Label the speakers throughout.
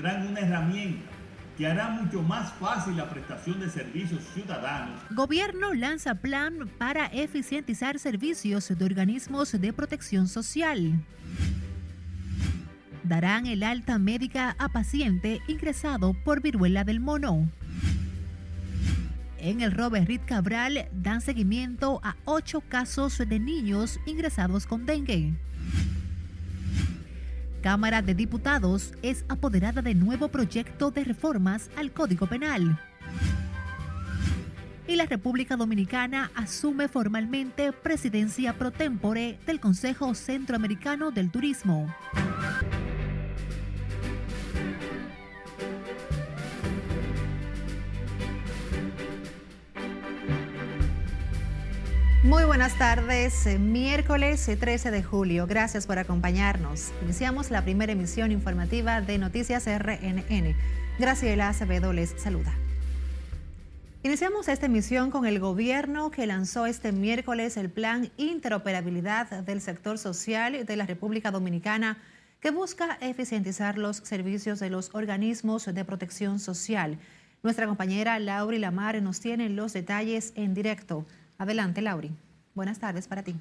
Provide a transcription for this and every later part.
Speaker 1: tendrán una herramienta que hará mucho más fácil la prestación de servicios ciudadanos.
Speaker 2: Gobierno lanza plan para eficientizar servicios de organismos de protección social. Darán el alta médica a paciente ingresado por viruela del mono. En el Robert Reed Cabral dan seguimiento a ocho casos de niños ingresados con dengue. Cámara de Diputados es apoderada de nuevo proyecto de reformas al Código Penal. Y la República Dominicana asume formalmente presidencia pro tempore del Consejo Centroamericano del Turismo. Muy buenas tardes, eh, miércoles 13 eh, de julio. Gracias por acompañarnos. Iniciamos la primera emisión informativa de Noticias RNN. Graciela Acevedo les saluda. Iniciamos esta emisión con el gobierno que lanzó este miércoles el Plan Interoperabilidad del Sector Social de la República Dominicana que busca eficientizar los servicios de los organismos de protección social. Nuestra compañera Lauri Lamar nos tiene los detalles en directo. Adelante, Lauri. Buenas tardes para ti.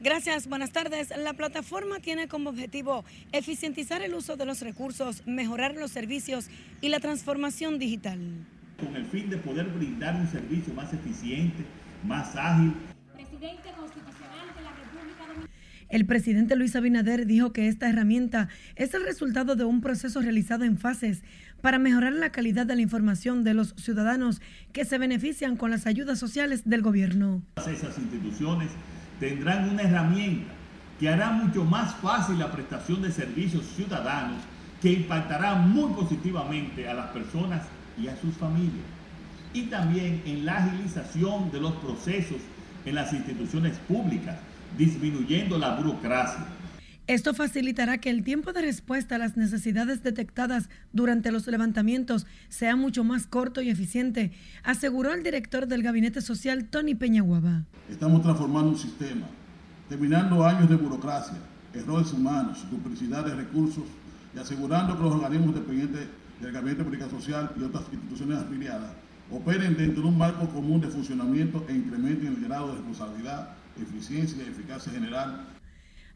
Speaker 3: Gracias, buenas tardes. La plataforma tiene como objetivo eficientizar el uso de los recursos, mejorar los servicios y la transformación digital.
Speaker 1: Con el fin de poder brindar un servicio más eficiente, más ágil.
Speaker 3: Presidente constitucional de la República Dominicana. El presidente Luis Abinader dijo que esta herramienta es el resultado de un proceso realizado en fases para mejorar la calidad de la información de los ciudadanos que se benefician con las ayudas sociales del gobierno.
Speaker 1: Esas instituciones tendrán una herramienta que hará mucho más fácil la prestación de servicios ciudadanos que impactará muy positivamente a las personas y a sus familias. Y también en la agilización de los procesos en las instituciones públicas, disminuyendo la burocracia
Speaker 3: esto facilitará que el tiempo de respuesta a las necesidades detectadas durante los levantamientos sea mucho más corto y eficiente, aseguró el director del Gabinete Social, Tony Peñaguaba.
Speaker 4: Estamos transformando un sistema, terminando años de burocracia, errores humanos, duplicidad de recursos y asegurando que los organismos dependientes del Gabinete de Política Social y otras instituciones afiliadas operen dentro de un marco común de funcionamiento e incrementen el grado de responsabilidad, eficiencia y eficacia general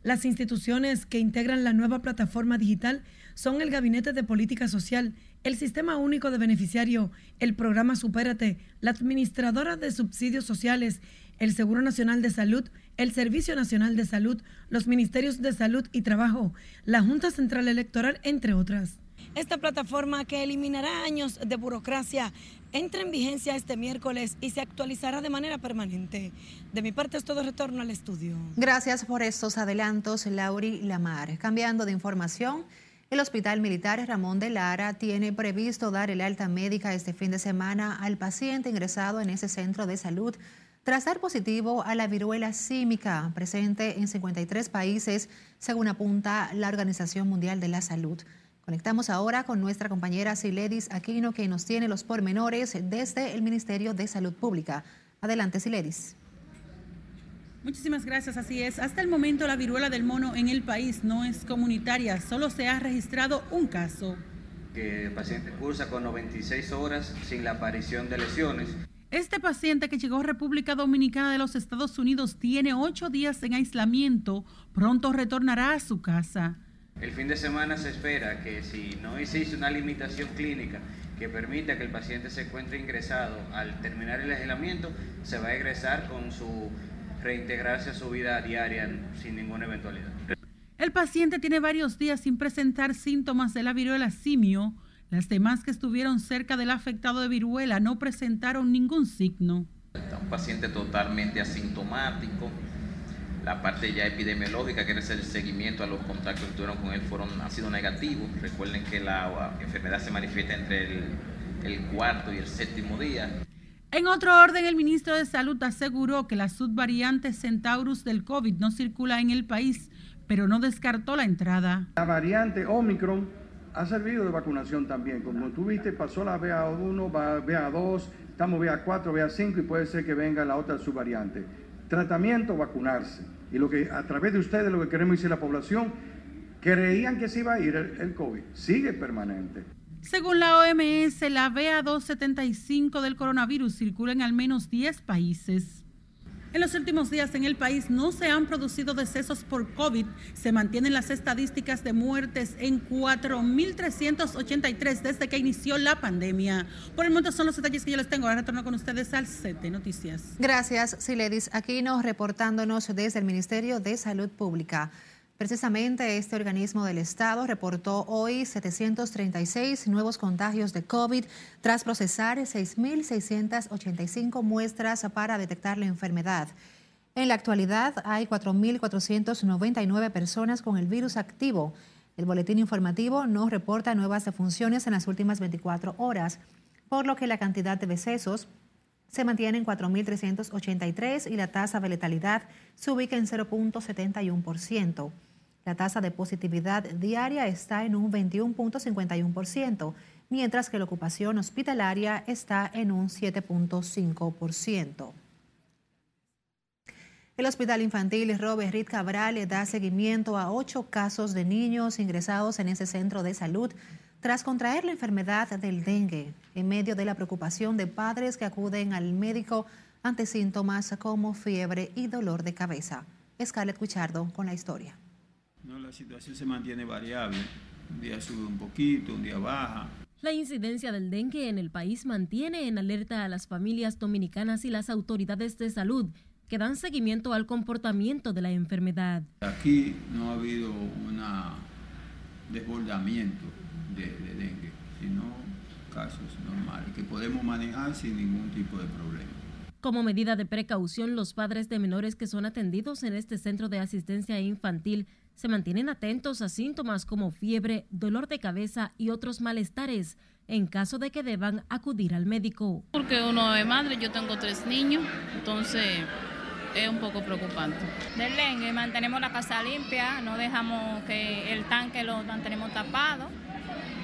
Speaker 3: las instituciones que integran la nueva plataforma digital son el Gabinete de Política Social, el Sistema Único de Beneficiario, el Programa Supérate, la Administradora de Subsidios Sociales, el Seguro Nacional de Salud, el Servicio Nacional de Salud, los Ministerios de Salud y Trabajo, la Junta Central Electoral, entre otras. Esta plataforma que eliminará años de burocracia entra en vigencia este miércoles y se actualizará de manera permanente. De mi parte es todo retorno al estudio.
Speaker 2: Gracias por estos adelantos, Lauri Lamar. Cambiando de información, el Hospital Militar Ramón de Lara tiene previsto dar el alta médica este fin de semana al paciente ingresado en ese centro de salud tras dar positivo a la viruela símica presente en 53 países, según apunta la Organización Mundial de la Salud. Conectamos ahora con nuestra compañera Siledis Aquino, que nos tiene los pormenores desde el Ministerio de Salud Pública. Adelante, Siledis.
Speaker 5: Muchísimas gracias, así es. Hasta el momento la viruela del mono en el país no es comunitaria, solo se ha registrado un caso.
Speaker 6: Que el paciente cursa con 96 horas sin la aparición de lesiones.
Speaker 5: Este paciente que llegó a República Dominicana de los Estados Unidos tiene ocho días en aislamiento, pronto retornará a su casa.
Speaker 6: El fin de semana se espera que si no existe una limitación clínica que permita que el paciente se encuentre ingresado al terminar el aislamiento, se va a egresar con su reintegrarse a su vida diaria sin ninguna eventualidad.
Speaker 5: El paciente tiene varios días sin presentar síntomas de la viruela simio. Las demás que estuvieron cerca del afectado de viruela no presentaron ningún signo.
Speaker 7: Un paciente totalmente asintomático, la parte ya epidemiológica, que es el seguimiento a los contactos que tuvieron con él, fueron, han sido negativos. Recuerden que la enfermedad se manifiesta entre el, el cuarto y el séptimo día.
Speaker 5: En otro orden, el ministro de Salud aseguró que la subvariante Centaurus del COVID no circula en el país, pero no descartó la entrada.
Speaker 8: La variante Omicron ha servido de vacunación también. Como tú viste, pasó la BA1, BA2, estamos BA4, BA5 y puede ser que venga la otra subvariante. Tratamiento, vacunarse. Y lo que a través de ustedes lo que queremos decir a la población, Creían que se iba a ir el, el COVID, sigue permanente.
Speaker 5: Según la OMS, la BA275 del coronavirus circula en al menos 10 países. En los últimos días en el país no se han producido decesos por COVID. Se mantienen las estadísticas de muertes en 4.383 desde que inició la pandemia. Por el momento son los detalles que yo les tengo. Ahora retorno con ustedes al set noticias.
Speaker 2: Gracias, Siledis Aquino, reportándonos desde el Ministerio de Salud Pública. Precisamente este organismo del Estado reportó hoy 736 nuevos contagios de COVID tras procesar 6.685 muestras para detectar la enfermedad. En la actualidad hay 4.499 personas con el virus activo. El boletín informativo no reporta nuevas defunciones en las últimas 24 horas, por lo que la cantidad de decesos se mantiene en 4.383 y la tasa de letalidad se ubica en 0.71%. La tasa de positividad diaria está en un 21.51%, mientras que la ocupación hospitalaria está en un 7.5%. El Hospital Infantil Robert Reed Cabral da seguimiento a ocho casos de niños ingresados en ese centro de salud tras contraer la enfermedad del dengue, en medio de la preocupación de padres que acuden al médico ante síntomas como fiebre y dolor de cabeza. Scarlett Cuchardo con la historia.
Speaker 9: No, la situación se mantiene variable. Un día sube un poquito, un día baja.
Speaker 10: La incidencia del dengue en el país mantiene en alerta a las familias dominicanas y las autoridades de salud que dan seguimiento al comportamiento de la enfermedad.
Speaker 9: Aquí no ha habido un desbordamiento de, de dengue, sino casos normales que podemos manejar sin ningún tipo de problema.
Speaker 10: Como medida de precaución, los padres de menores que son atendidos en este centro de asistencia infantil se mantienen atentos a síntomas como fiebre, dolor de cabeza y otros malestares en caso de que deban acudir al médico.
Speaker 11: Porque uno es madre, yo tengo tres niños, entonces es un poco preocupante.
Speaker 12: Del dengue mantenemos la casa limpia, no dejamos que el tanque lo mantenemos tapado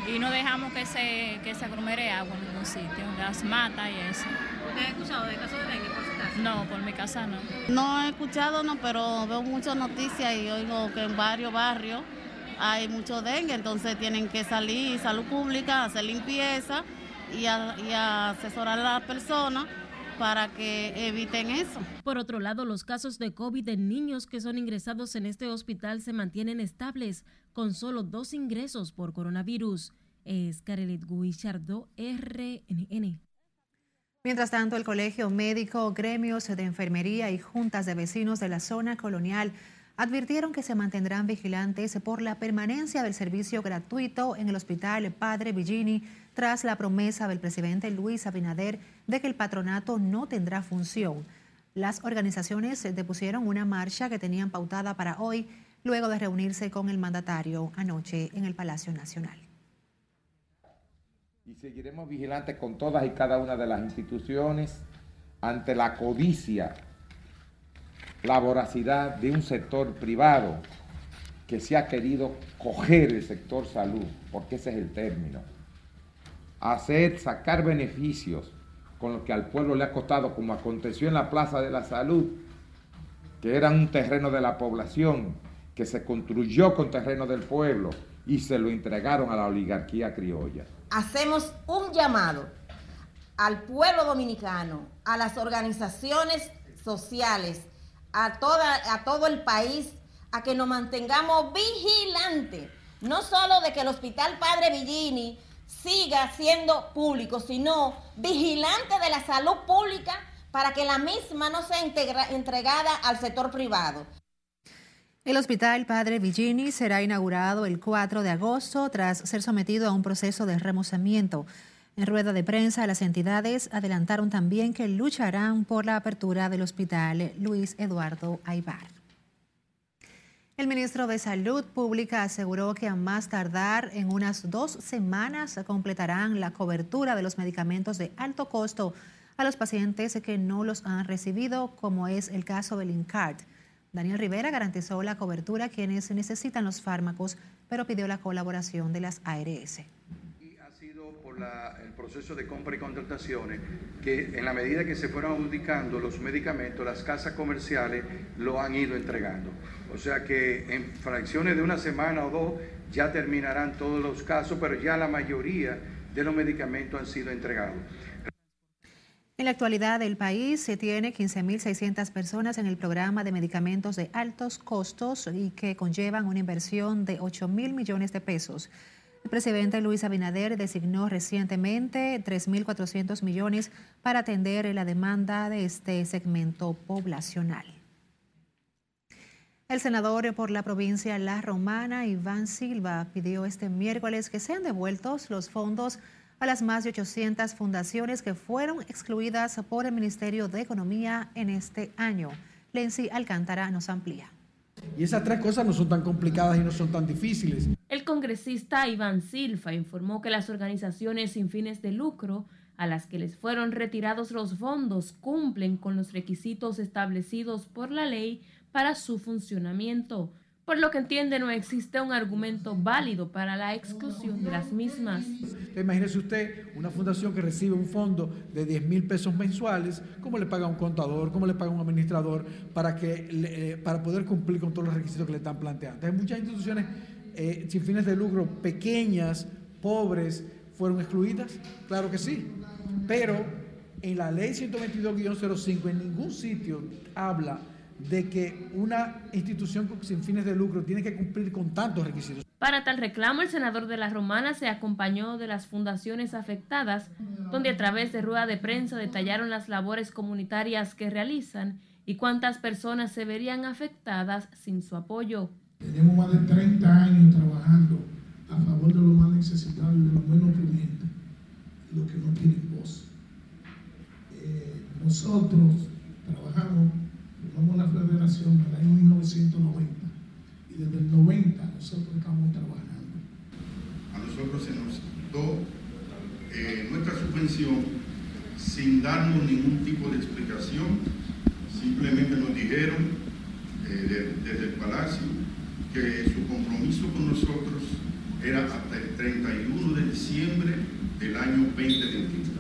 Speaker 12: y no dejamos que se, que se aglomere agua en ningún sitio, las mata y eso.
Speaker 13: ¿Usted ha escuchado de casos de dengue por su casa?
Speaker 12: No, por mi casa no.
Speaker 14: No he escuchado, no, pero veo muchas noticias y oigo que en varios barrios hay mucho dengue, entonces tienen que salir salud pública, hacer limpieza y, a, y a asesorar a las personas para que eviten eso.
Speaker 10: Por otro lado, los casos de COVID en niños que son ingresados en este hospital se mantienen estables, con solo dos ingresos por coronavirus. Es Carelet Guichardo, RNN.
Speaker 2: Mientras tanto, el Colegio Médico, gremios de enfermería y juntas de vecinos de la zona colonial advirtieron que se mantendrán vigilantes por la permanencia del servicio gratuito en el Hospital Padre Villini tras la promesa del presidente Luis Abinader de que el patronato no tendrá función. Las organizaciones depusieron una marcha que tenían pautada para hoy, luego de reunirse con el mandatario anoche en el Palacio Nacional.
Speaker 7: Y seguiremos vigilantes con todas y cada una de las instituciones ante la codicia, la voracidad de un sector privado que se ha querido coger el sector salud, porque ese es el término hacer, sacar beneficios con lo que al pueblo le ha costado, como aconteció en la Plaza de la Salud, que era un terreno de la población, que se construyó con terreno del pueblo y se lo entregaron a la oligarquía criolla.
Speaker 15: Hacemos un llamado al pueblo dominicano, a las organizaciones sociales, a, toda, a todo el país, a que nos mantengamos vigilantes, no solo de que el Hospital Padre Villini siga siendo público, sino vigilante de la salud pública para que la misma no sea entregada al sector privado.
Speaker 2: El Hospital Padre Villini será inaugurado el 4 de agosto tras ser sometido a un proceso de remozamiento. En rueda de prensa, las entidades adelantaron también que lucharán por la apertura del Hospital Luis Eduardo Aibar. El ministro de Salud Pública aseguró que a más tardar en unas dos semanas completarán la cobertura de los medicamentos de alto costo a los pacientes que no los han recibido, como es el caso del INCART. Daniel Rivera garantizó la cobertura a quienes necesitan los fármacos, pero pidió la colaboración de las ARS.
Speaker 8: El proceso de compra y contrataciones, que en la medida que se fueron adjudicando los medicamentos, las casas comerciales lo han ido entregando. O sea que en fracciones de una semana o dos ya terminarán todos los casos, pero ya la mayoría de los medicamentos han sido entregados.
Speaker 2: En la actualidad, el país se tiene 15.600 personas en el programa de medicamentos de altos costos y que conllevan una inversión de 8 mil millones de pesos. El presidente Luis Abinader designó recientemente 3.400 millones para atender la demanda de este segmento poblacional. El senador por la provincia La Romana, Iván Silva, pidió este miércoles que sean devueltos los fondos a las más de 800 fundaciones que fueron excluidas por el Ministerio de Economía en este año. Lenzi Alcántara nos amplía.
Speaker 16: Y esas tres cosas no son tan complicadas y no son tan difíciles.
Speaker 17: El congresista Iván Silva informó que las organizaciones sin fines de lucro a las que les fueron retirados los fondos cumplen con los requisitos establecidos por la ley para su funcionamiento, por lo que entiende no existe un argumento válido para la exclusión de las mismas.
Speaker 16: Imagínese usted una fundación que recibe un fondo de 10 mil pesos mensuales, ¿cómo le paga un contador, cómo le paga un administrador para, que, eh, para poder cumplir con todos los requisitos que le están planteando? Hay muchas instituciones eh, sin fines de lucro, pequeñas, pobres, fueron excluidas, claro que sí, pero en la ley 122-05 en ningún sitio habla de que una institución sin fines de lucro tiene que cumplir con tantos requisitos.
Speaker 17: Para tal reclamo, el senador de la Romana se acompañó de las fundaciones afectadas, donde a través de rueda de prensa detallaron las labores comunitarias que realizan y cuántas personas se verían afectadas sin su apoyo.
Speaker 18: Tenemos más de 30 años trabajando a favor de los más necesitados y de los menos oprimidos, los que no tienen voz. Eh, nosotros trabajamos Somos la federación en el año 1990 y desde el 90 nosotros estamos trabajando.
Speaker 19: A nosotros se nos quitó eh, nuestra subvención sin darnos ningún tipo de explicación. Simplemente nos dijeron eh, desde el Palacio que su compromiso con nosotros era hasta el 31 de diciembre del año 2021.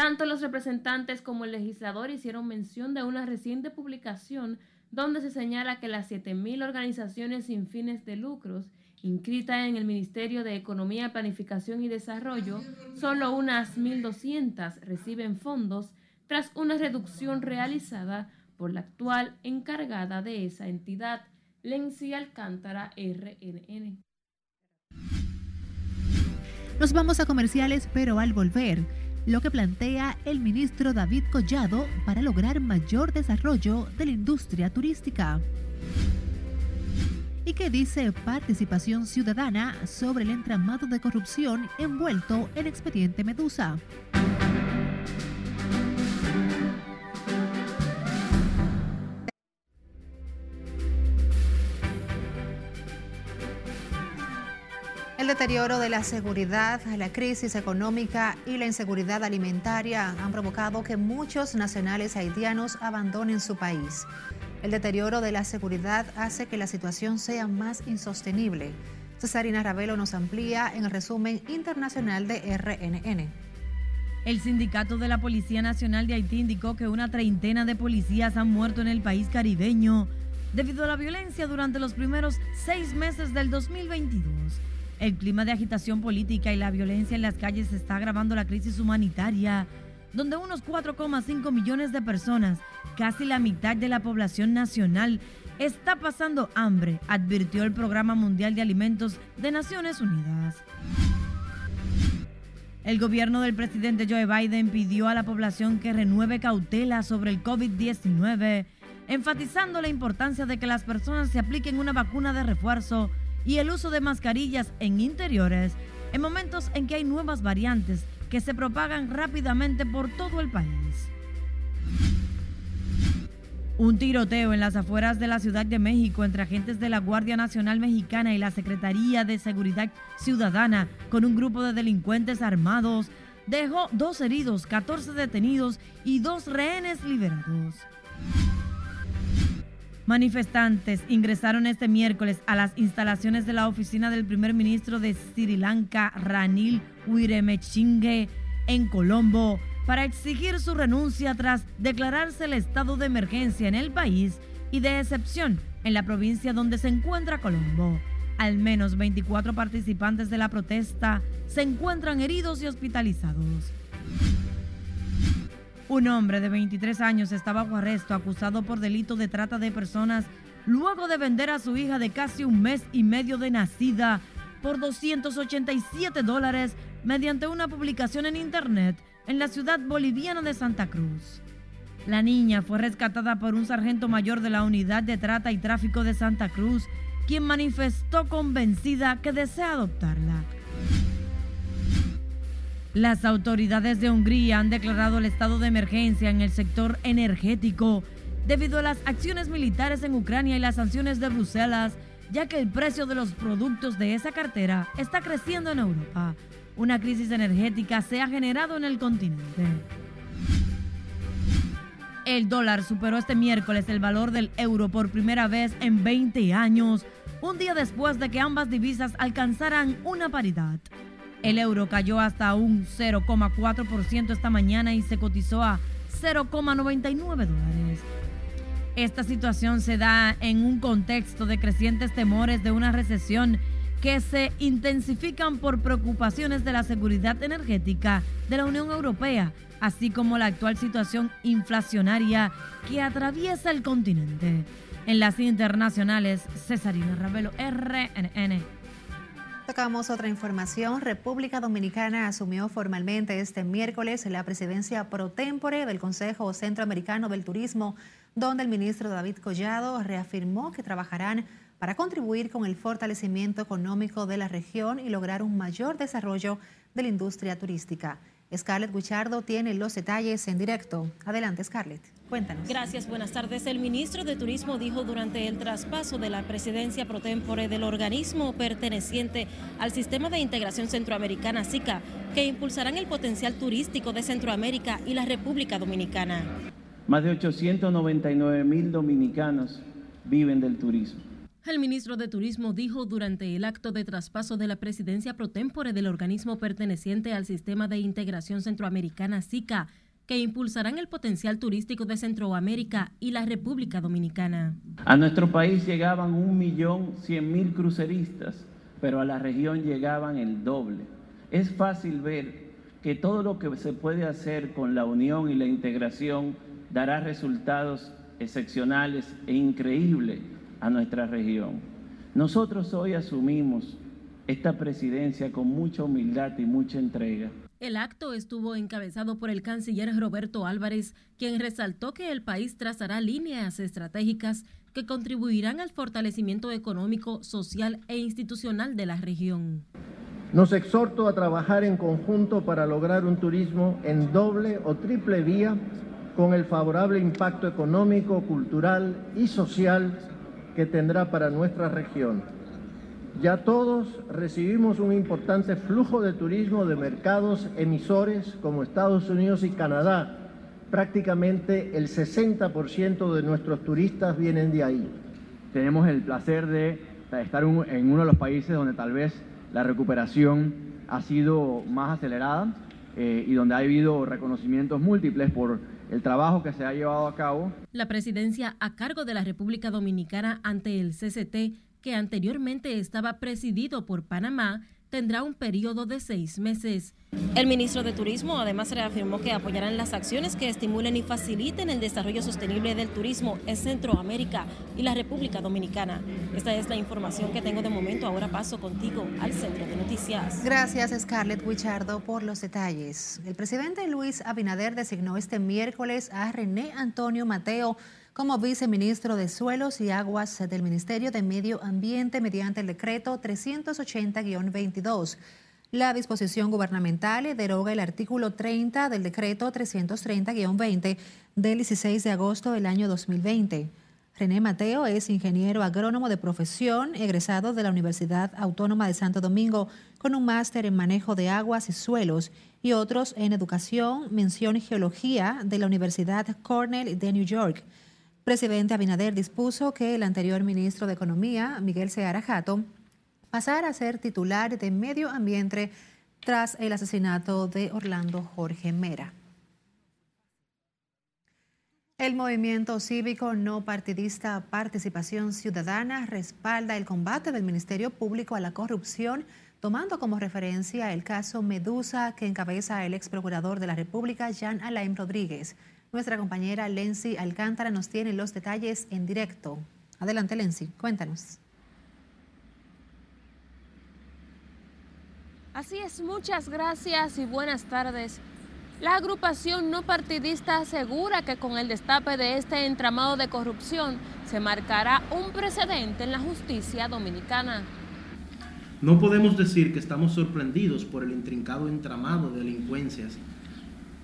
Speaker 17: Tanto los representantes como el legislador hicieron mención de una reciente publicación donde se señala que las 7.000 organizaciones sin fines de lucros inscritas en el Ministerio de Economía, Planificación y Desarrollo, solo unas 1.200 reciben fondos tras una reducción realizada por la actual encargada de esa entidad, Lenzi Alcántara, RNN.
Speaker 2: Nos vamos a comerciales, pero al volver lo que plantea el ministro David Collado para lograr mayor desarrollo de la industria turística. ¿Y qué dice Participación Ciudadana sobre el entramado de corrupción envuelto en expediente Medusa? Deterioro de la seguridad, la crisis económica y la inseguridad alimentaria han provocado que muchos nacionales haitianos abandonen su país. El deterioro de la seguridad hace que la situación sea más insostenible. Cesarina Ravelo nos amplía en el resumen internacional de RNN.
Speaker 20: El sindicato de la Policía Nacional de Haití indicó que una treintena de policías han muerto en el país caribeño debido a la violencia durante los primeros seis meses del 2022. El clima de agitación política y la violencia en las calles está agravando la crisis humanitaria, donde unos 4,5 millones de personas, casi la mitad de la población nacional, está pasando hambre, advirtió el Programa Mundial de Alimentos de Naciones Unidas. El gobierno del presidente Joe Biden pidió a la población que renueve cautela sobre el COVID-19, enfatizando la importancia de que las personas se apliquen una vacuna de refuerzo y el uso de mascarillas en interiores en momentos en que hay nuevas variantes que se propagan rápidamente por todo el país. Un tiroteo en las afueras de la Ciudad de México entre agentes de la Guardia Nacional Mexicana y la Secretaría de Seguridad Ciudadana con un grupo de delincuentes armados dejó dos heridos, 14 detenidos y dos rehenes liberados. Manifestantes ingresaron este miércoles a las instalaciones de la oficina del primer ministro de Sri Lanka, Ranil Wickremesinghe, en Colombo, para exigir su renuncia tras declararse el estado de emergencia en el país y de excepción en la provincia donde se encuentra Colombo. Al menos 24 participantes de la protesta se encuentran heridos y hospitalizados. Un hombre de 23 años estaba bajo arresto acusado por delito de trata de personas luego de vender a su hija de casi un mes y medio de nacida por 287 dólares mediante una publicación en internet en la ciudad boliviana de Santa Cruz. La niña fue rescatada por un sargento mayor de la Unidad de Trata y Tráfico de Santa Cruz, quien manifestó convencida que desea adoptarla. Las autoridades de Hungría han declarado el estado de emergencia en el sector energético debido a las acciones militares en Ucrania y las sanciones de Bruselas, ya que el precio de los productos de esa cartera está creciendo en Europa. Una crisis energética se ha generado en el continente. El dólar superó este miércoles el valor del euro por primera vez en 20 años, un día después de que ambas divisas alcanzaran una paridad. El euro cayó hasta un 0,4% esta mañana y se cotizó a 0,99 dólares. Esta situación se da en un contexto de crecientes temores de una recesión que se intensifican por preocupaciones de la seguridad energética de la Unión Europea, así como la actual situación inflacionaria que atraviesa el continente. En las internacionales, Cesarina Ravelo, RNN.
Speaker 2: Tocamos otra información. República Dominicana asumió formalmente este miércoles la presidencia pro tempore del Consejo Centroamericano del Turismo, donde el ministro David Collado reafirmó que trabajarán para contribuir con el fortalecimiento económico de la región y lograr un mayor desarrollo de la industria turística. Scarlett Guichardo tiene los detalles en directo. Adelante, Scarlett. Cuéntanos.
Speaker 10: Gracias, buenas tardes. El ministro de Turismo dijo durante el traspaso de la presidencia pro tempore del organismo perteneciente al Sistema de Integración Centroamericana SICA que impulsarán el potencial turístico de Centroamérica y la República Dominicana.
Speaker 21: Más de 899 mil dominicanos viven del turismo.
Speaker 10: El ministro de Turismo dijo durante el acto de traspaso de la presidencia pro tempore del organismo perteneciente al Sistema de Integración Centroamericana SICA que impulsarán el potencial turístico de Centroamérica y la República Dominicana.
Speaker 21: A nuestro país llegaban un millón cien mil cruceristas, pero a la región llegaban el doble. Es fácil ver que todo lo que se puede hacer con la unión y la integración dará resultados excepcionales e increíbles a nuestra región. Nosotros hoy asumimos esta presidencia con mucha humildad y mucha entrega.
Speaker 10: El acto estuvo encabezado por el canciller Roberto Álvarez, quien resaltó que el país trazará líneas estratégicas que contribuirán al fortalecimiento económico, social e institucional de la región.
Speaker 22: Nos exhorto a trabajar en conjunto para lograr un turismo en doble o triple vía con el favorable impacto económico, cultural y social que tendrá para nuestra región. Ya todos recibimos un importante flujo de turismo de mercados emisores como Estados Unidos y Canadá. Prácticamente el 60% de nuestros turistas vienen de ahí.
Speaker 23: Tenemos el placer de estar en uno de los países donde tal vez la recuperación ha sido más acelerada eh, y donde ha habido reconocimientos múltiples por el trabajo que se ha llevado a cabo.
Speaker 10: La presidencia a cargo de la República Dominicana ante el CCT, que anteriormente estaba presidido por Panamá, tendrá un periodo de seis meses. El ministro de Turismo además reafirmó que apoyarán las acciones que estimulen y faciliten el desarrollo sostenible del turismo en Centroamérica y la República Dominicana. Esta es la información que tengo de momento. Ahora paso contigo al centro de noticias.
Speaker 2: Gracias, Scarlett Wichardo, por los detalles. El presidente Luis Abinader designó este miércoles a René Antonio Mateo como viceministro de Suelos y Aguas del Ministerio de Medio Ambiente mediante el decreto 380-22. La disposición gubernamental deroga el artículo 30 del decreto 330-20 del 16 de agosto del año 2020. René Mateo es ingeniero agrónomo de profesión, egresado de la Universidad Autónoma de Santo Domingo, con un máster en manejo de aguas y suelos y otros en educación, mención y geología de la Universidad Cornell de New York presidente Abinader dispuso que el anterior ministro de Economía, Miguel Seara Jato, pasara a ser titular de Medio Ambiente tras el asesinato de Orlando Jorge Mera. El movimiento cívico no partidista Participación Ciudadana respalda el combate del Ministerio Público a la corrupción, tomando como referencia el caso Medusa que encabeza el ex procurador de la República, Jean Alain Rodríguez. Nuestra compañera Lenzi Alcántara nos tiene los detalles en directo. Adelante, Lenzi, cuéntanos.
Speaker 17: Así es, muchas gracias y buenas tardes. La agrupación no partidista asegura que con el destape de este entramado de corrupción se marcará un precedente en la justicia dominicana.
Speaker 24: No podemos decir que estamos sorprendidos por el intrincado entramado de delincuencias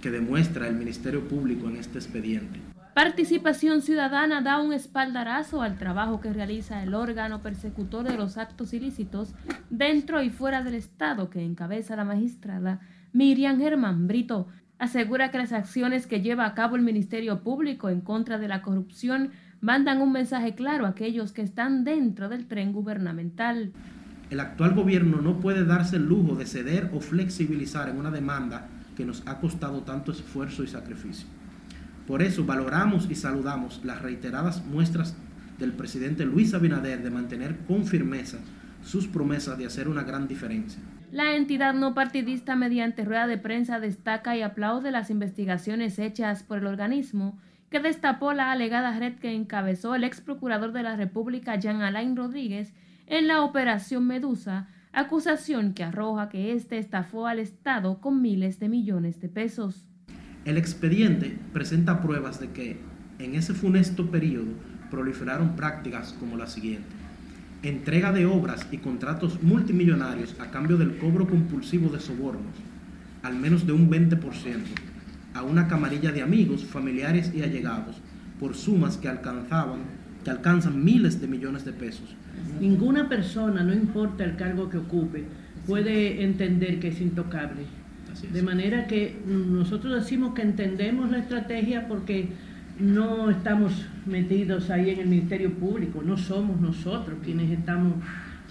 Speaker 24: que demuestra el Ministerio Público en este expediente.
Speaker 17: Participación Ciudadana da un espaldarazo al trabajo que realiza el órgano persecutor de los actos ilícitos dentro y fuera del Estado que encabeza la magistrada Miriam Germán Brito, asegura que las acciones que lleva a cabo el Ministerio Público en contra de la corrupción mandan un mensaje claro a aquellos que están dentro del tren gubernamental.
Speaker 24: El actual gobierno no puede darse el lujo de ceder o flexibilizar en una demanda que nos ha costado tanto esfuerzo y sacrificio. Por eso valoramos y saludamos las reiteradas muestras del presidente Luis Abinader de mantener con firmeza sus promesas de hacer una gran diferencia.
Speaker 17: La entidad no partidista mediante rueda de prensa destaca y aplaude las investigaciones hechas por el organismo que destapó la alegada red que encabezó el ex procurador de la República Jean Alain Rodríguez en la operación Medusa, acusación que arroja que éste estafó al Estado con miles de millones de pesos.
Speaker 24: El expediente presenta pruebas de que en ese funesto periodo proliferaron prácticas como la siguiente entrega de obras y contratos multimillonarios a cambio del cobro compulsivo de sobornos, al menos de un 20%, a una camarilla de amigos, familiares y allegados, por sumas que alcanzaban, que alcanzan miles de millones de pesos.
Speaker 25: Ninguna persona, no importa el cargo que ocupe, puede entender que es intocable. De manera que nosotros decimos que entendemos la estrategia porque no estamos metidos ahí en el Ministerio Público, no somos nosotros quienes estamos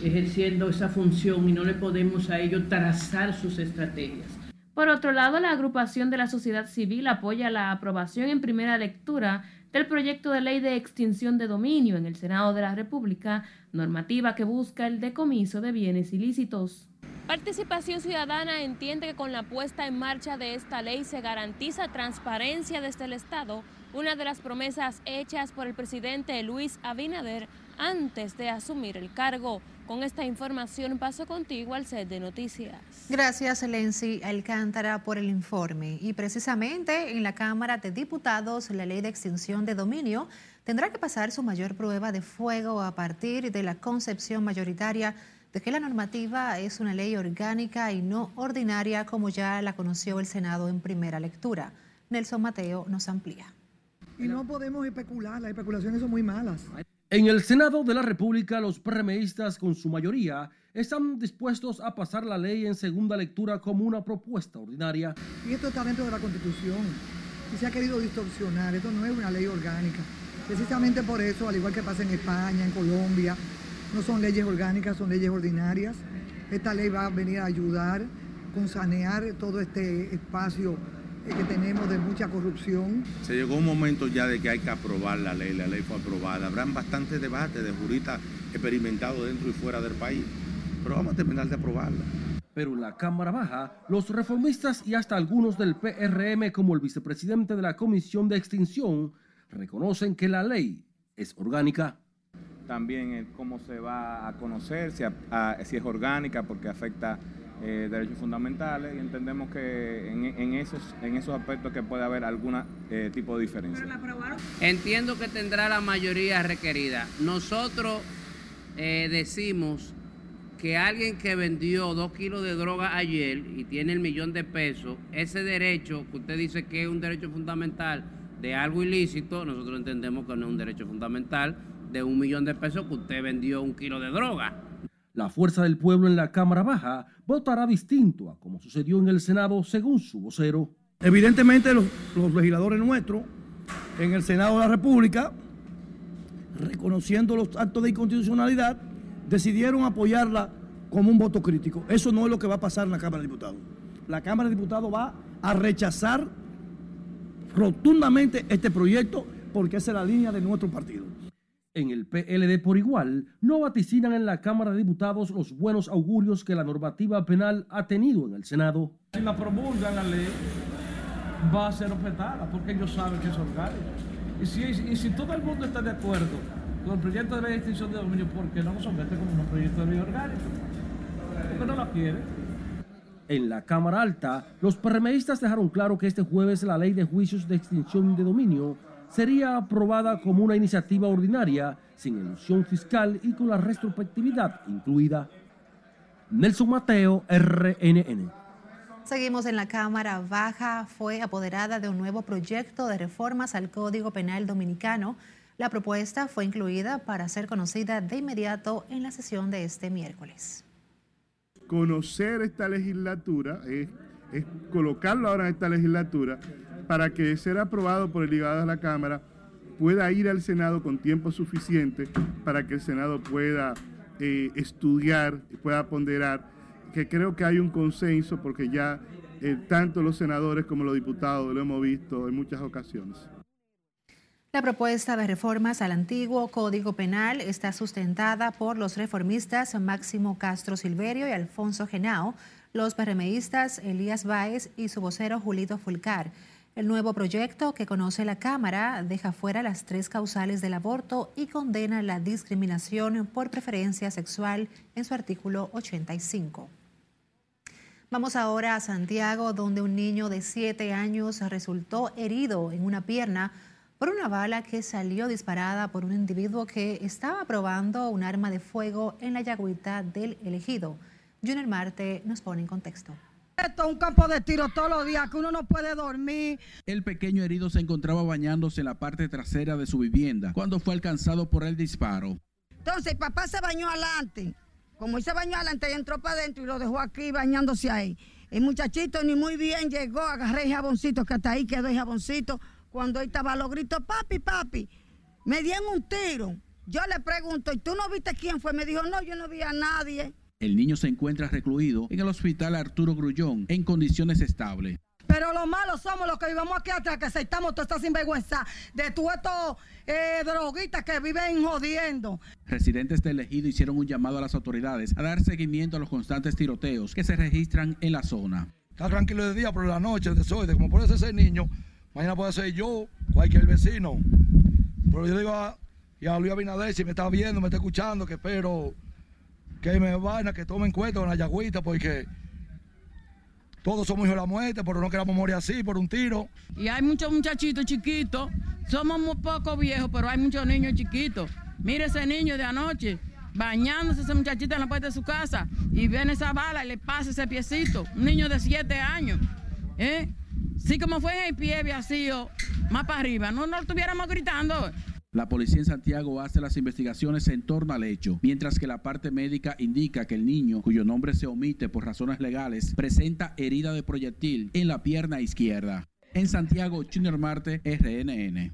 Speaker 25: ejerciendo esa función y no le podemos a ellos trazar sus estrategias.
Speaker 17: Por otro lado, la agrupación de la sociedad civil apoya la aprobación en primera lectura del proyecto de ley de extinción de dominio en el Senado de la República, normativa que busca el decomiso de bienes ilícitos. Participación Ciudadana entiende que con la puesta en marcha de esta ley se garantiza transparencia desde el Estado una de las promesas hechas por el presidente Luis Abinader antes de asumir el cargo. Con esta información paso contigo al set de noticias.
Speaker 2: Gracias, Lenzi Alcántara, por el informe. Y precisamente en la Cámara de Diputados, la ley de extinción de dominio tendrá que pasar su mayor prueba de fuego a partir de la concepción mayoritaria de que la normativa es una ley orgánica y no ordinaria como ya la conoció el Senado en primera lectura. Nelson Mateo nos amplía
Speaker 26: y no podemos especular, las especulaciones son muy malas.
Speaker 27: En el Senado de la República, los PRMistas, con su mayoría, están dispuestos a pasar la ley en segunda lectura como una propuesta ordinaria.
Speaker 26: Y esto está dentro de la Constitución y se ha querido distorsionar. Esto no es una ley orgánica. Precisamente por eso, al igual que pasa en España, en Colombia, no son leyes orgánicas, son leyes ordinarias. Esta ley va a venir a ayudar con sanear todo este espacio que tenemos de mucha corrupción.
Speaker 28: Se llegó un momento ya de que hay que aprobar la ley, la ley fue aprobada. Habrán bastantes debates de juristas experimentados dentro y fuera del país, pero vamos a terminar de aprobarla.
Speaker 27: Pero en la Cámara Baja, los reformistas y hasta algunos del PRM, como el vicepresidente de la Comisión de Extinción, reconocen que la ley es orgánica.
Speaker 29: También cómo se va a conocer, si, si es orgánica, porque afecta eh, derechos fundamentales y entendemos que en, esos, en esos aspectos que puede haber algún eh, tipo de diferencia.
Speaker 30: Entiendo que tendrá la mayoría requerida. Nosotros eh, decimos que alguien que vendió dos kilos de droga ayer y tiene el millón de pesos, ese derecho que usted dice que es un derecho fundamental de algo ilícito, nosotros entendemos que no es un derecho fundamental de un millón de pesos que usted vendió un kilo de droga.
Speaker 27: La fuerza del pueblo en la Cámara Baja votará distinto a como sucedió en el Senado, según su vocero.
Speaker 26: Evidentemente, los, legisladores nuestros en el Senado de la República
Speaker 31: reconociendo los actos de inconstitucionalidad, decidieron apoyarla como un voto crítico. Eso no es lo que va a pasar en la Cámara de Diputados. La Cámara de Diputados va a rechazar rotundamente este proyecto porque esa es la línea de nuestro partido.
Speaker 27: En el PLD por igual, no vaticinan en la Cámara de Diputados los buenos augurios que la normativa penal ha tenido en el Senado.
Speaker 25: Si la promulgan la ley, va a ser objetada porque ellos saben que es orgánico. Y si, y si todo el mundo está de acuerdo con el proyecto de ley de extinción de dominio, ¿por qué no lo somete como un proyecto de ley orgánico? Porque no la quiere.
Speaker 27: En la Cámara Alta, los PRMistas dejaron claro que este jueves la ley de juicios de extinción de dominio sería aprobada como una iniciativa ordinaria, sin ilusión fiscal y con la retrospectividad incluida. Nelson Mateo, RNN.
Speaker 2: Seguimos en la Cámara Baja. Fue apoderada de un nuevo proyecto de reformas al Código Penal Dominicano. La propuesta fue incluida para ser conocida de inmediato en la sesión de este miércoles.
Speaker 32: Conocer esta legislatura es, es colocarlo ahora en esta legislatura para que ser aprobado por el ligado de la Cámara pueda ir al Senado con tiempo suficiente para que el Senado pueda eh, estudiar pueda ponderar, que creo que hay un consenso porque ya eh, tanto los senadores como los diputados lo hemos visto en muchas ocasiones.
Speaker 2: La propuesta de reformas al antiguo Código Penal está sustentada por los reformistas Máximo Castro Silverio y Alfonso Genao, los PRMistas Elías Báez y su vocero Julito Fulcar. El nuevo proyecto que conoce la Cámara deja fuera las tres causales del aborto y condena la discriminación por preferencia sexual en su artículo 85. Vamos ahora a Santiago, donde un niño de siete años resultó herido en una pierna por una bala que salió disparada por un individuo que estaba probando un arma de fuego en la yagüita del elegido. Junior Marte nos pone en contexto.
Speaker 26: Esto es un campo de tiro todos los días, que uno no puede dormir.
Speaker 16: El pequeño herido se encontraba bañándose en la parte trasera de su vivienda cuando fue alcanzado por el disparo.
Speaker 26: Entonces, el papá se bañó adelante. Como él se bañó adelante, entró para adentro y lo dejó aquí bañándose ahí. El muchachito ni muy bien llegó, agarré el jaboncito, que hasta ahí quedó el jaboncito. Cuando él estaba, lo gritó, papi, papi, me dieron un tiro. Yo le pregunto, ¿y tú no viste quién fue? Me dijo, no, yo no vi a nadie.
Speaker 16: El niño se encuentra recluido en el hospital Arturo Grullón en condiciones estables.
Speaker 26: Pero los malos somos los que vivimos aquí atrás, que aceptamos toda esta sinvergüenza de todos estos eh, droguitas que viven jodiendo.
Speaker 16: Residentes del ejido hicieron un llamado a las autoridades a dar seguimiento a los constantes tiroteos que se registran en la zona.
Speaker 31: Está tranquilo de día, pero la noche el desorden, como puede ser ese niño, mañana puede ser yo, cualquier vecino. Pero yo digo a, y a Luis Abinader, si me está viendo, me está escuchando, que espero que me vayan, que tomen cuenta con la yagüita, porque todos somos hijos de la muerte, pero no queramos morir así por un tiro.
Speaker 26: Y hay muchos muchachitos chiquitos, somos muy poco viejos, pero hay muchos niños chiquitos. Mire ese niño de anoche, bañándose ese muchachito en la puerta de su casa, y ven esa bala y le pasa ese piecito, un niño de siete años. ¿eh? Sí, como fue en el pie, había sido más para arriba, no, no estuviéramos gritando.
Speaker 16: La policía en Santiago hace las investigaciones en torno al hecho, mientras que la parte médica indica que el niño, cuyo nombre se omite por razones legales, presenta herida de proyectil en la pierna izquierda. En Santiago, Junior Marte, RNN.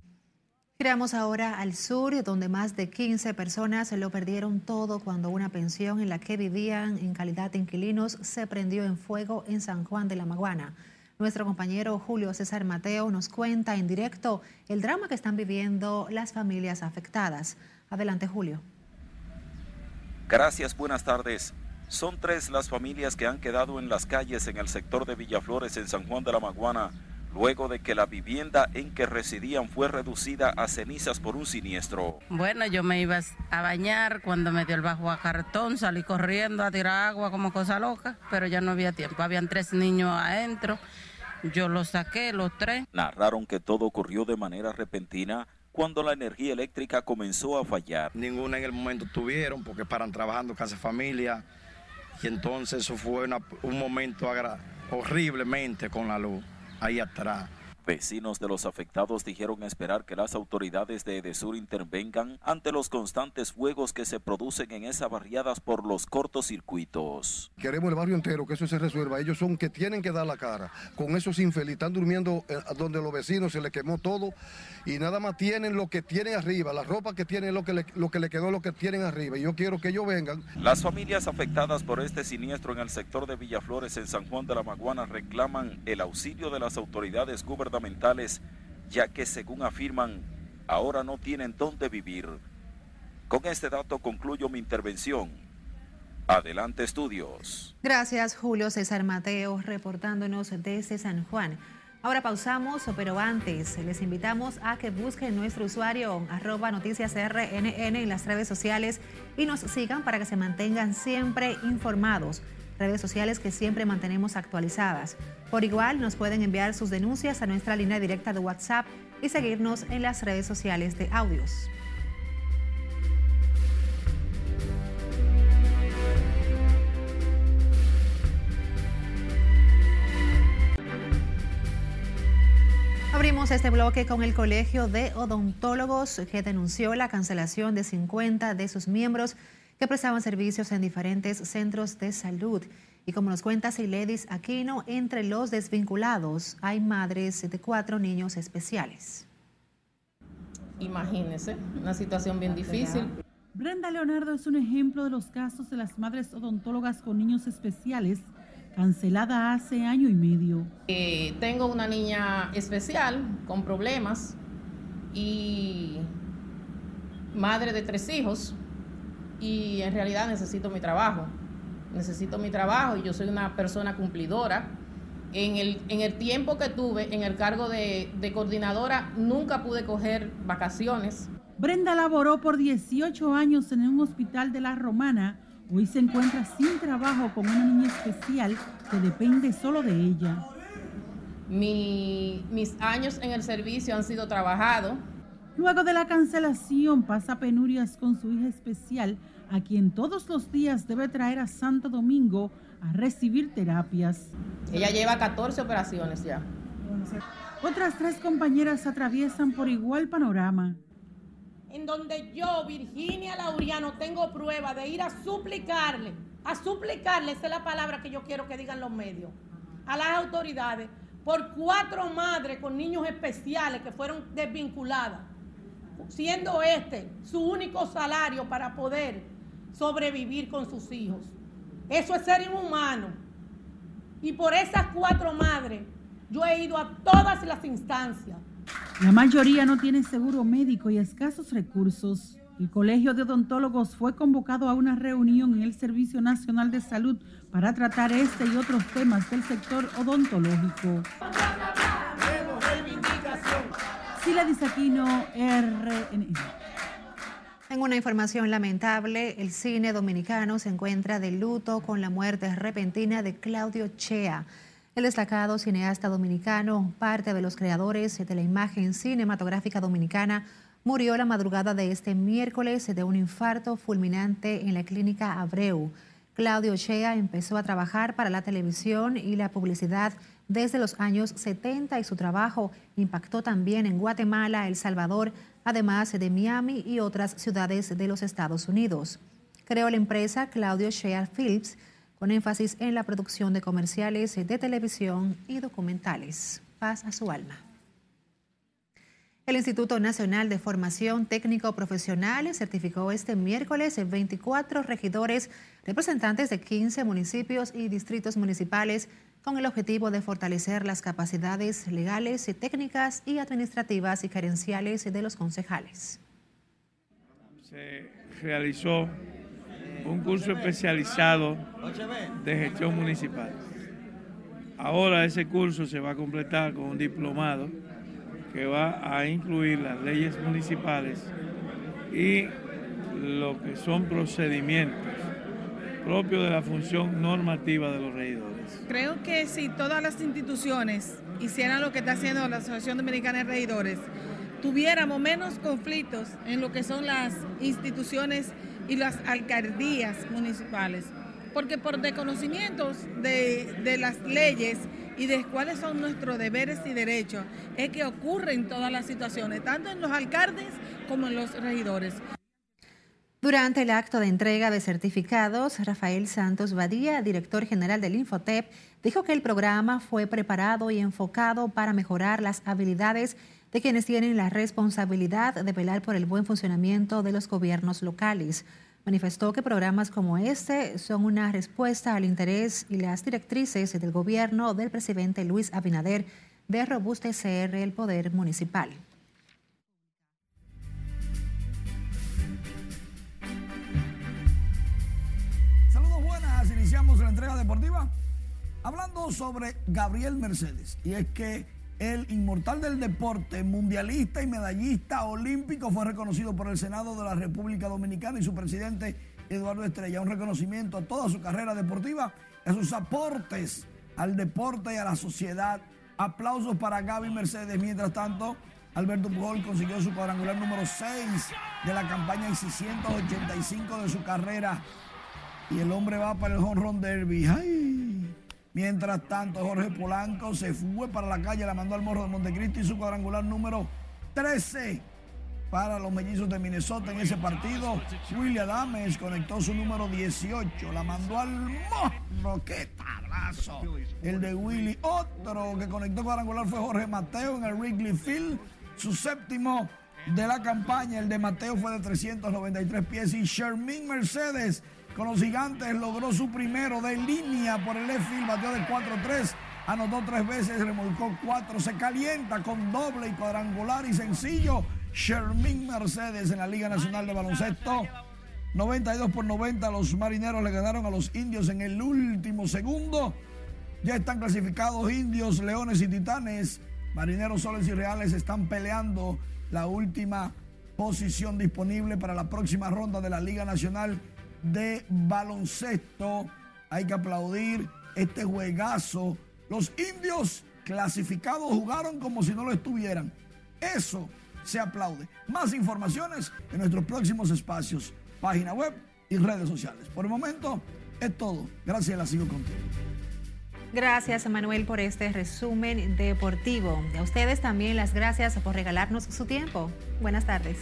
Speaker 2: Giramos ahora al sur, donde más de 15 personas lo perdieron todo cuando una pensión en la que vivían en calidad de inquilinos se prendió en fuego en San Juan de la Maguana. Nuestro compañero Julio César Mateo nos cuenta en directo el drama que están viviendo las familias afectadas. Adelante, Julio.
Speaker 33: Gracias, buenas tardes. Son tres las familias que han quedado en las calles en el sector de Villaflores en San Juan de la Maguana, luego de que la vivienda en que residían fue reducida a cenizas por un siniestro.
Speaker 34: Bueno, yo me iba a bañar cuando me dio el bajo a cartón, salí corriendo a tirar agua como cosa loca, pero ya no había tiempo. Habían tres niños adentro yo los saqué, los tres.
Speaker 33: Narraron que todo ocurrió de manera repentina cuando la energía eléctrica comenzó a fallar.
Speaker 35: Ninguna en el momento tuvieron porque paran trabajando casa familia y entonces eso fue un momento horriblemente con la luz ahí atrás.
Speaker 33: Vecinos de los afectados dijeron esperar que las autoridades de Edesur intervengan ante los constantes fuegos que se producen en esas barriadas por los cortocircuitos.
Speaker 35: Queremos el barrio entero que eso se resuelva. Ellos son que tienen que dar la cara. Con esos infelices están durmiendo eh, donde los vecinos se les quemó todo y nada más tienen lo que tienen arriba, la ropa que tienen lo que le, lo que le quedó lo que tienen arriba. Y yo quiero que ellos vengan.
Speaker 33: Las familias afectadas por este siniestro en el sector de Villaflores en San Juan de la Maguana reclaman el auxilio de las autoridades gubernamentales gubernamentales, ya que según afirman, ahora no tienen dónde vivir. Con este dato concluyo mi intervención. Adelante estudios.
Speaker 2: Gracias Julio César Mateo reportándonos desde San Juan. Ahora pausamos, pero antes les invitamos a que busquen nuestro usuario arroba noticias RNN en las redes sociales y nos sigan para que se mantengan siempre informados redes sociales que siempre mantenemos actualizadas. Por igual, nos pueden enviar sus denuncias a nuestra línea directa de WhatsApp y seguirnos en las redes sociales de audios. Abrimos este bloque con el Colegio de Odontólogos que denunció la cancelación de 50 de sus miembros que prestaban servicios en diferentes centros de salud. Y como nos cuenta Siledis Aquino, entre los desvinculados hay madres de cuatro niños especiales.
Speaker 36: Imagínense, una situación bien difícil.
Speaker 5: Brenda Leonardo es un ejemplo de los casos de las madres odontólogas con niños especiales, cancelada hace año y medio.
Speaker 36: Eh, tengo una niña especial con problemas y madre de tres hijos y en realidad necesito mi trabajo. Necesito mi trabajo y yo soy una persona cumplidora. En el, en el tiempo que tuve en el cargo de, de coordinadora nunca pude coger vacaciones.
Speaker 5: Brenda laboró por 18 años en un hospital de la Romana. Hoy se encuentra sin trabajo con una niña especial que depende solo de ella.
Speaker 36: Mi, mis años en el servicio han sido trabajados.
Speaker 5: Luego de la cancelación pasa penurias con su hija especial a quien todos los días debe traer a Santo Domingo a recibir terapias.
Speaker 36: Ella lleva 14 operaciones ya.
Speaker 5: Otras tres compañeras atraviesan por igual panorama.
Speaker 37: En donde yo, Virginia Lauriano, tengo prueba de ir a suplicarle, a suplicarle, esa es la palabra que yo quiero que digan los medios, a las autoridades, por cuatro madres con niños especiales que fueron desvinculadas, siendo este su único salario para poder sobrevivir con sus hijos. Eso es ser inhumano. Y por esas cuatro madres, yo he ido a todas las instancias.
Speaker 5: La mayoría no tiene seguro médico y escasos recursos. El Colegio de Odontólogos fue convocado a una reunión en el Servicio Nacional de Salud para tratar este y otros temas del sector odontológico. Sila Disaquino, RNN.
Speaker 2: En una información lamentable, el cine dominicano se encuentra de luto con la muerte repentina de Claudio Chea. El destacado cineasta dominicano, parte de los creadores de la imagen cinematográfica dominicana, murió la madrugada de este miércoles de un infarto fulminante en la clínica Abreu. Claudio Chea empezó a trabajar para la televisión y la publicidad desde los años 70 y su trabajo impactó también en Guatemala, El Salvador, además de Miami y otras ciudades de los Estados Unidos. Creó la empresa Claudio Shea Phillips con énfasis en la producción de comerciales de televisión y documentales. Paz a su alma. El Instituto Nacional de Formación Técnico Profesional certificó este miércoles 24 regidores representantes de 15 municipios y distritos municipales con el objetivo de fortalecer las capacidades legales, técnicas y administrativas y gerenciales de los concejales.
Speaker 25: Se realizó un curso especializado de gestión municipal. Ahora ese curso se va a completar con un diplomado que va a incluir las leyes municipales y lo que son procedimientos propios de la función normativa de los regidores.
Speaker 38: Creo que si todas las instituciones hicieran lo que está haciendo la Asociación Dominicana de Regidores, tuviéramos menos conflictos en lo que son las instituciones y las alcaldías municipales, porque por desconocimientos de, de las leyes
Speaker 39: y de cuáles son nuestros deberes y derechos, es que ocurren todas las situaciones, tanto en los alcaldes como en los regidores.
Speaker 2: Durante el acto de entrega de certificados, Rafael Santos Badía, director general del Infotep, dijo que el programa fue preparado y enfocado para mejorar las habilidades de quienes tienen la responsabilidad de velar por el buen funcionamiento de los gobiernos locales. Manifestó que programas como este son una respuesta al interés y las directrices del gobierno del presidente Luis Abinader de robustecer el poder municipal.
Speaker 40: Deportiva hablando sobre Gabriel Mercedes. Y es que el inmortal del deporte, mundialista y medallista olímpico, fue reconocido por el Senado de la República Dominicana y su presidente Eduardo Estrella. Un reconocimiento a toda su carrera deportiva, a sus aportes al deporte y a la sociedad. Aplausos para Gaby Mercedes. Mientras tanto, Alberto Pujol consiguió su cuadrangular número 6 de la campaña y 685 de su carrera. Y el hombre va para el Home Run Derby. ¡Ay! Mientras tanto, Jorge Polanco se fue para la calle, la mandó al Morro de Montecristo y su cuadrangular número 13 para los mellizos de Minnesota en ese partido. William Adames conectó su número 18, la mandó al morro. ¡Qué tablazo! El de Willy. Otro que conectó cuadrangular fue Jorge Mateo en el Wrigley Field, su séptimo de la campaña. El de Mateo fue de 393 pies y Shermin Mercedes con los gigantes logró su primero de línea por el left field, batió de 4-3, anotó tres veces, remolcó cuatro, se calienta con doble y cuadrangular y sencillo. Shermin Mercedes en la Liga Nacional de Baloncesto. 92 por 90 los marineros le ganaron a los indios en el último segundo. Ya están clasificados indios, leones y titanes. Marineros soles y reales están peleando la última posición disponible para la próxima ronda de la Liga Nacional de baloncesto. Hay que aplaudir este juegazo. Los indios clasificados jugaron como si no lo estuvieran. Eso se aplaude. Más informaciones en nuestros próximos espacios, página web y redes sociales. Por el momento es todo. Gracias, la sigo contigo.
Speaker 2: Gracias, Manuel, por este resumen deportivo. A ustedes también las gracias por regalarnos su tiempo. Buenas tardes.